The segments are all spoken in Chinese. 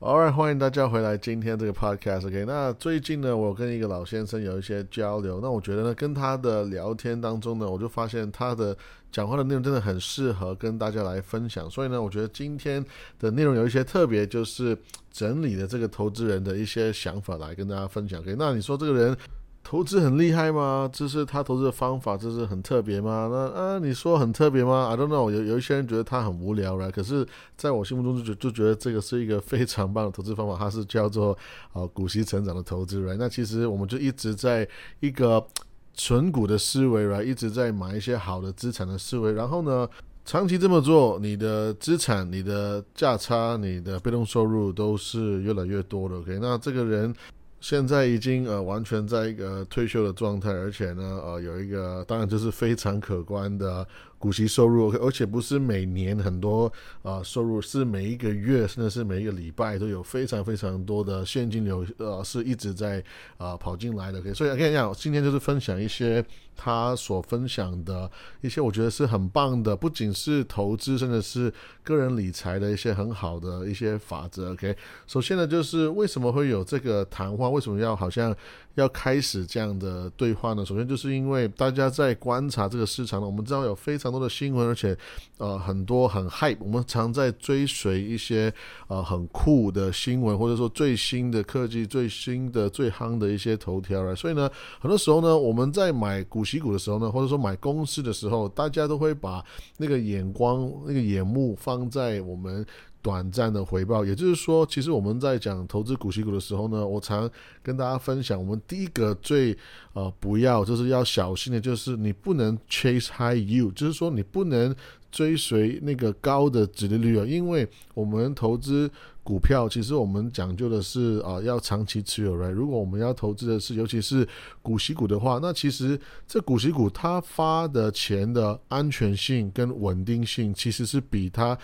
Alright，欢迎大家回来今天这个 podcast。OK，那最近呢，我跟一个老先生有一些交流。那我觉得呢，跟他的聊天当中呢，我就发现他的讲话的内容真的很适合跟大家来分享。所以呢，我觉得今天的内容有一些特别，就是整理的这个投资人的一些想法来跟大家分享。OK，那你说这个人？投资很厉害吗？这是他投资的方法，这是很特别吗？那啊，你说很特别吗？I don't know。有有一些人觉得他很无聊了，可是在我心目中就觉就觉得这个是一个非常棒的投资方法，它是叫做啊股息成长的投资。Right？那其实我们就一直在一个纯股的思维来一直在买一些好的资产的思维。然后呢，长期这么做，你的资产、你的价差、你的被动收入都是越来越多的。OK？那这个人。现在已经呃完全在一个退休的状态，而且呢呃有一个当然就是非常可观的。股息收入，而且不是每年很多啊收入，是每一个月甚至是每一个礼拜都有非常非常多的现金流，呃，是一直在啊跑进来的 OK。所以跟你讲，今天就是分享一些他所分享的一些我觉得是很棒的，不仅是投资，甚至是个人理财的一些很好的一些法则。OK，首先呢，就是为什么会有这个谈话？为什么要好像？要开始这样的对话呢？首先就是因为大家在观察这个市场呢，我们知道有非常多的新闻，而且呃很多很 hype，我们常在追随一些呃很酷的新闻，或者说最新的科技、最新的最夯的一些头条了。所以呢，很多时候呢，我们在买股息股的时候呢，或者说买公司的时候，大家都会把那个眼光、那个眼目放在我们。短暂的回报，也就是说，其实我们在讲投资股息股的时候呢，我常跟大家分享，我们第一个最呃不要就是要小心的，就是你不能 chase high yield，就是说你不能追随那个高的值利率啊，因为我们投资股票，其实我们讲究的是啊要长期持有来如果我们要投资的是，尤其是股息股的话，那其实这股息股它发的钱的安全性跟稳定性，其实是比它。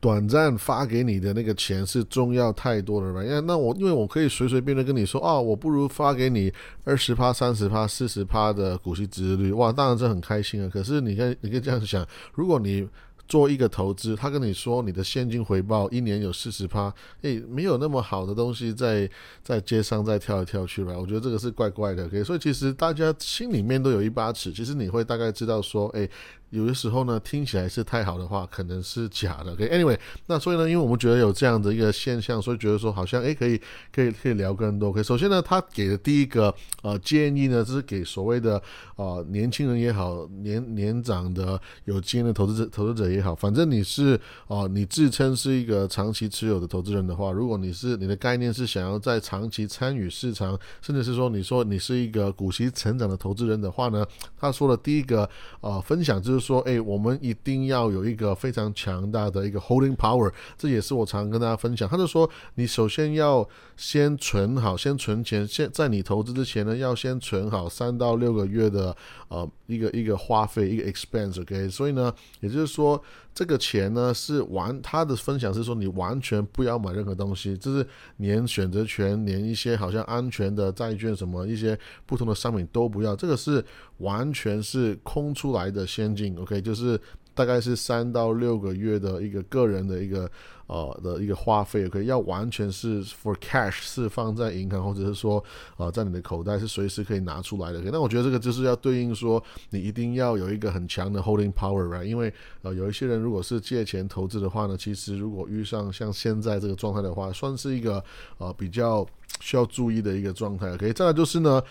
短暂发给你的那个钱是重要太多了吧？因为那我因为我可以随随便便跟你说哦，我不如发给你二十趴、三十趴、四十趴的股息值率，哇，当然是很开心啊。可是你看，你可以这样想，如果你做一个投资，他跟你说你的现金回报一年有四十趴，诶，没有那么好的东西在在街上再跳来跳去吧？我觉得这个是怪怪的。OK，所以其实大家心里面都有一把尺，其实你会大概知道说，诶。有的时候呢，听起来是太好的话，可能是假的。OK，Anyway，那所以呢，因为我们觉得有这样的一个现象，所以觉得说好像诶可以可以可以聊更多。OK，首先呢，他给的第一个呃建议呢，就是给所谓的呃年轻人也好，年年长的有经验的投资者投资者也好，反正你是哦你自称是一个长期持有的投资人的话，如果你是你的概念是想要在长期参与市场，甚至是说你说你是一个股息成长的投资人的话呢，他说的第一个呃分享就是。说，哎，我们一定要有一个非常强大的一个 holding power，这也是我常跟大家分享。他就说，你首先要先存好，先存钱，先在你投资之前呢，要先存好三到六个月的呃一个一个花费，一个 expense，OK。所以呢，也就是说，这个钱呢是完，他的分享是说，你完全不要买任何东西，就是连选择权，连一些好像安全的债券什么一些不同的商品都不要，这个是完全是空出来的现金。OK，就是大概是三到六个月的一个个人的一个呃的一个花费，OK，要完全是 for cash，是放在银行或者是说呃在你的口袋是随时可以拿出来的。OK，那我觉得这个就是要对应说你一定要有一个很强的 holding power，right？因为呃有一些人如果是借钱投资的话呢，其实如果遇上像现在这个状态的话，算是一个呃比较需要注意的一个状态。OK，再来就是呢。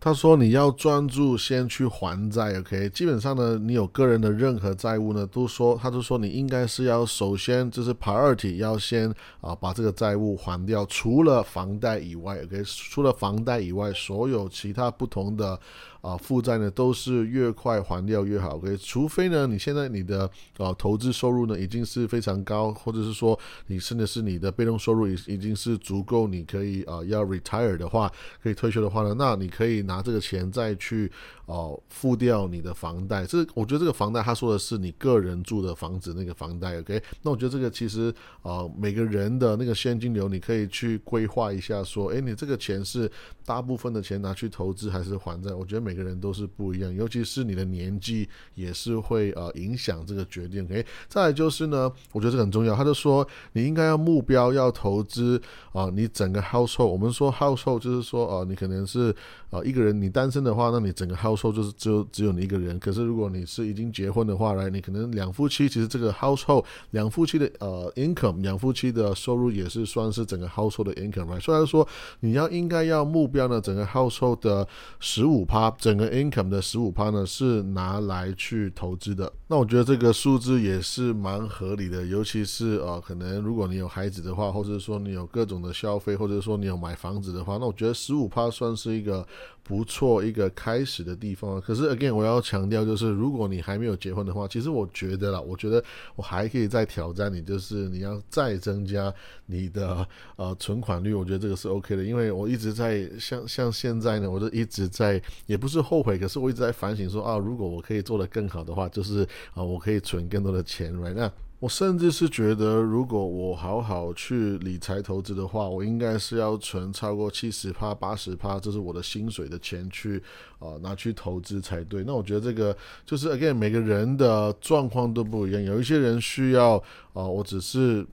他说：“你要专注先去还债，OK？基本上呢，你有个人的任何债务呢，都说他就说你应该是要首先就是 priority 要先啊把这个债务还掉，除了房贷以外，OK？除了房贷以外，所有其他不同的。”啊，负债呢都是越快还掉越好，OK？除非呢，你现在你的啊投资收入呢已经是非常高，或者是说你甚至是你的被动收入已已经是足够，你可以啊要 retire 的话，可以退休的话呢，那你可以拿这个钱再去哦付掉你的房贷。这我觉得这个房贷他说的是你个人住的房子那个房贷，OK？那我觉得这个其实啊每个人的那个现金流你可以去规划一下，说，哎，你这个钱是大部分的钱拿去投资还是还债？我觉得。每个人都是不一样，尤其是你的年纪也是会呃影响这个决定。OK，再来就是呢，我觉得这很重要。他就说你应该要目标要投资啊，你整个 household，我们说 household 就是说呃，你可能是呃一个人，你单身的话，那你整个 household 就是只有只有你一个人。可是如果你是已经结婚的话，来，你可能两夫妻，其实这个 household 两夫妻的呃 income，两夫妻的收入也是算是整个 household 的 income。所以说你要应该要目标呢，整个 household 的十五趴，整个 income 的十五趴呢是拿来去投资的。那我觉得这个数字也是蛮合理的，尤其是呃，可能如果你有孩子的话，或者说你有各种的消费，或者说你有买房子的话，那我觉得十五趴算是一个不错一个开始的地方。可是 again，我要强调就是，如果你还没有结婚的话，其实我觉得啦，我觉得我还可以再挑战你，就是你要再增加你的呃存款率，我觉得这个是 OK 的，因为我一直在像像现在呢，我就一直在也不是后悔，可是我一直在反省说啊，如果我可以做得更好的话，就是。啊，我可以存更多的钱，right？那我甚至是觉得，如果我好好去理财投资的话，我应该是要存超过七十趴、八十趴，这是我的薪水的钱去啊拿去投资才对。那我觉得这个就是 again，每个人的状况都不一样，有一些人需要啊，我只是。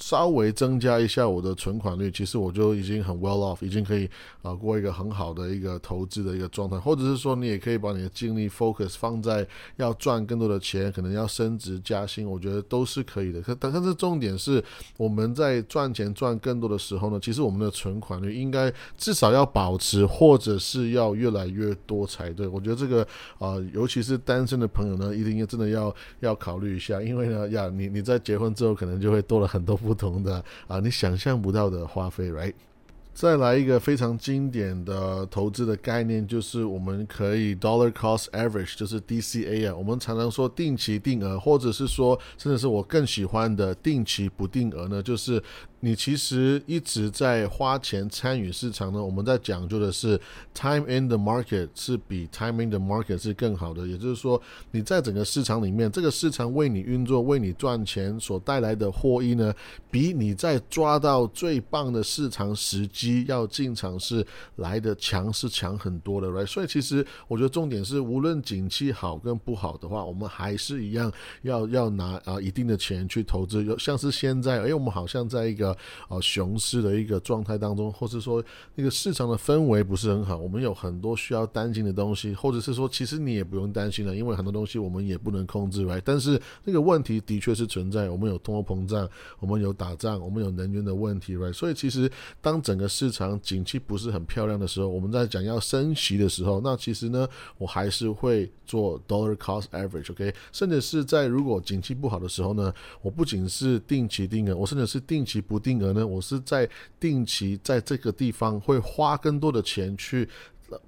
稍微增加一下我的存款率，其实我就已经很 well off，已经可以啊过一个很好的一个投资的一个状态，或者是说你也可以把你的精力 focus 放在要赚更多的钱，可能要升职加薪，我觉得都是可以的。可但是重点是我们在赚钱赚更多的时候呢，其实我们的存款率应该至少要保持，或者是要越来越多才对。我觉得这个啊，尤其是单身的朋友呢，一定要真的要要考虑一下，因为呢，呀，你你在结婚之后可能就会多了很多。不不同的啊，你想象不到的花费，right？再来一个非常经典的投资的概念，就是我们可以 dollar cost average，就是 DCA 啊。我们常常说定期定额，或者是说，甚至是我更喜欢的定期不定额呢，就是。你其实一直在花钱参与市场呢。我们在讲究的是 time in the market 是比 time in the market 是更好的。也就是说，你在整个市场里面，这个市场为你运作、为你赚钱所带来的获益呢，比你在抓到最棒的市场时机要进场是来的强，是强很多的，right？所以其实我觉得重点是，无论景气好跟不好的话，我们还是一样要要拿啊一定的钱去投资。有像是现在，哎，我们好像在一个呃，熊市的一个状态当中，或是说那个市场的氛围不是很好，我们有很多需要担心的东西，或者是说其实你也不用担心了，因为很多东西我们也不能控制，right？但是那个问题的确是存在，我们有通货膨胀，我们有打仗，我们有能源的问题，right？所以其实当整个市场景气不是很漂亮的时候，我们在讲要升息的时候，那其实呢，我还是会做 dollar cost average，OK？甚至是在如果景气不好的时候呢，我不仅是定期定额，我甚至是定期不。定额呢？我是在定期在这个地方会花更多的钱去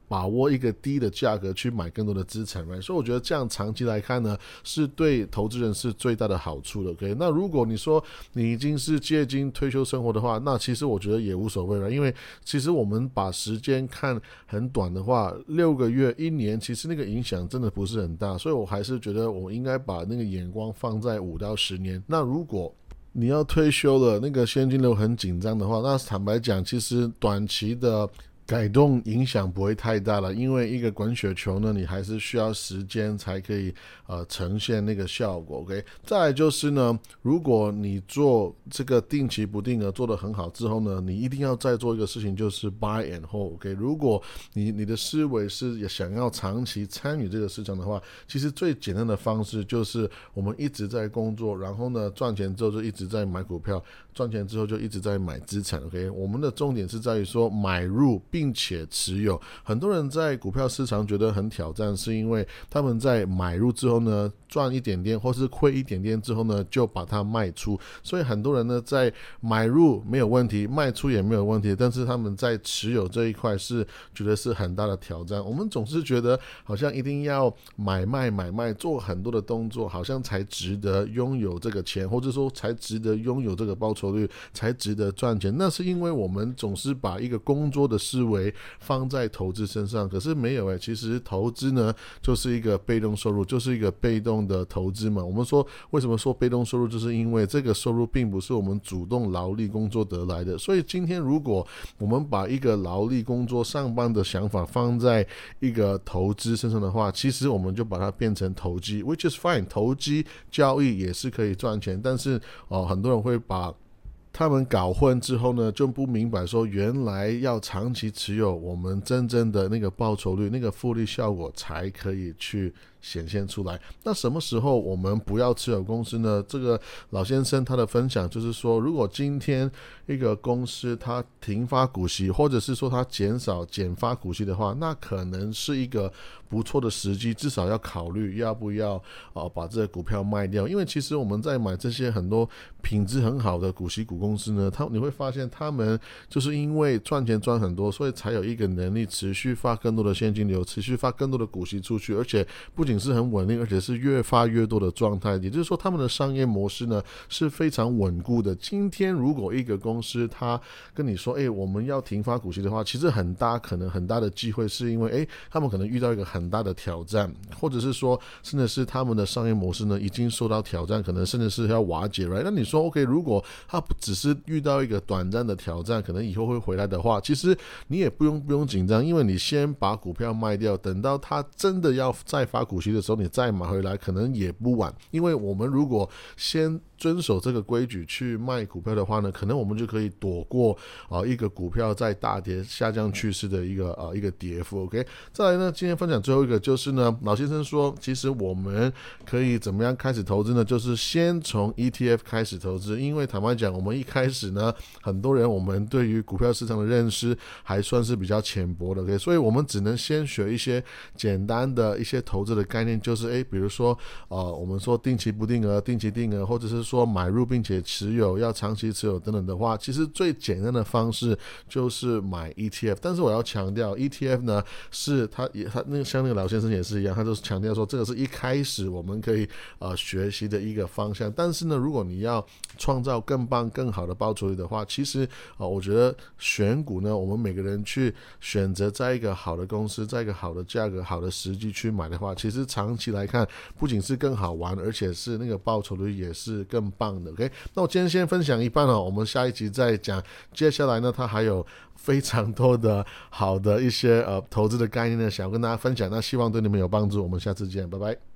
把握一个低的价格去买更多的资产，所以我觉得这样长期来看呢，是对投资人是最大的好处的。OK，那如果你说你已经是接近退休生活的话，那其实我觉得也无所谓了，因为其实我们把时间看很短的话，六个月、一年，其实那个影响真的不是很大，所以我还是觉得我应该把那个眼光放在五到十年。那如果你要退休了，那个现金流很紧张的话，那坦白讲，其实短期的。改动影响不会太大了，因为一个滚雪球呢，你还是需要时间才可以呃呈现那个效果。OK，再来就是呢，如果你做这个定期不定额做得很好之后呢，你一定要再做一个事情，就是 buy and hold。OK，如果你你的思维是也想要长期参与这个市场的话，其实最简单的方式就是我们一直在工作，然后呢赚钱之后就一直在买股票，赚钱之后就一直在买资产。OK，我们的重点是在于说买入。并且持有，很多人在股票市场觉得很挑战，是因为他们在买入之后呢，赚一点点或是亏一点点之后呢，就把它卖出。所以很多人呢在买入没有问题，卖出也没有问题，但是他们在持有这一块是觉得是很大的挑战。我们总是觉得好像一定要买卖买卖做很多的动作，好像才值得拥有这个钱，或者说才值得拥有这个报酬率，才值得赚钱。那是因为我们总是把一个工作的事。视为放在投资身上，可是没有诶，其实投资呢就是一个被动收入，就是一个被动的投资嘛。我们说为什么说被动收入，就是因为这个收入并不是我们主动劳力工作得来的。所以今天如果我们把一个劳力工作上班的想法放在一个投资身上的话，其实我们就把它变成投机，which is fine。投机交易也是可以赚钱，但是哦，很多人会把。他们搞混之后呢，就不明白说，原来要长期持有，我们真正的那个报酬率、那个复利效果才可以去显现出来。那什么时候我们不要持有公司呢？这个老先生他的分享就是说，如果今天一个公司它停发股息，或者是说它减少减发股息的话，那可能是一个不错的时机，至少要考虑要不要啊把这个股票卖掉。因为其实我们在买这些很多品质很好的股息股。公司呢，他你会发现他们就是因为赚钱赚很多，所以才有一个能力持续发更多的现金流，持续发更多的股息出去，而且不仅是很稳定，而且是越发越多的状态。也就是说，他们的商业模式呢是非常稳固的。今天如果一个公司他跟你说，哎，我们要停发股息的话，其实很大可能很大的机会是因为，哎，他们可能遇到一个很大的挑战，或者是说，甚至是他们的商业模式呢已经受到挑战，可能甚至是要瓦解，right？那你说，OK，如果他只是遇到一个短暂的挑战，可能以后会回来的话，其实你也不用不用紧张，因为你先把股票卖掉，等到它真的要再发股息的时候，你再买回来，可能也不晚。因为我们如果先遵守这个规矩去卖股票的话呢，可能我们就可以躲过啊一个股票在大跌下降趋势的一个啊一个跌幅。OK，再来呢，今天分享最后一个就是呢，老先生说，其实我们可以怎么样开始投资呢？就是先从 ETF 开始投资，因为坦白讲，我们一开始呢，很多人我们对于股票市场的认识还算是比较浅薄的，OK，所以我们只能先学一些简单的一些投资的概念，就是诶，比如说呃，我们说定期不定额、定期定额，或者是说买入并且持有、要长期持有等等的话，其实最简单的方式就是买 ETF。但是我要强调，ETF 呢是它也它那个像那个老先生也是一样，他就是强调说这个是一开始我们可以呃学习的一个方向。但是呢，如果你要创造更棒、更好的报酬率的话，其实啊，我觉得选股呢，我们每个人去选择在一个好的公司，在一个好的价格、好的时机去买的话，其实长期来看，不仅是更好玩，而且是那个报酬率也是更棒的。OK，那我今天先分享一半了，我们下一集再讲。接下来呢，它还有非常多的好的一些呃投资的概念呢，想要跟大家分享。那希望对你们有帮助。我们下次见，拜拜。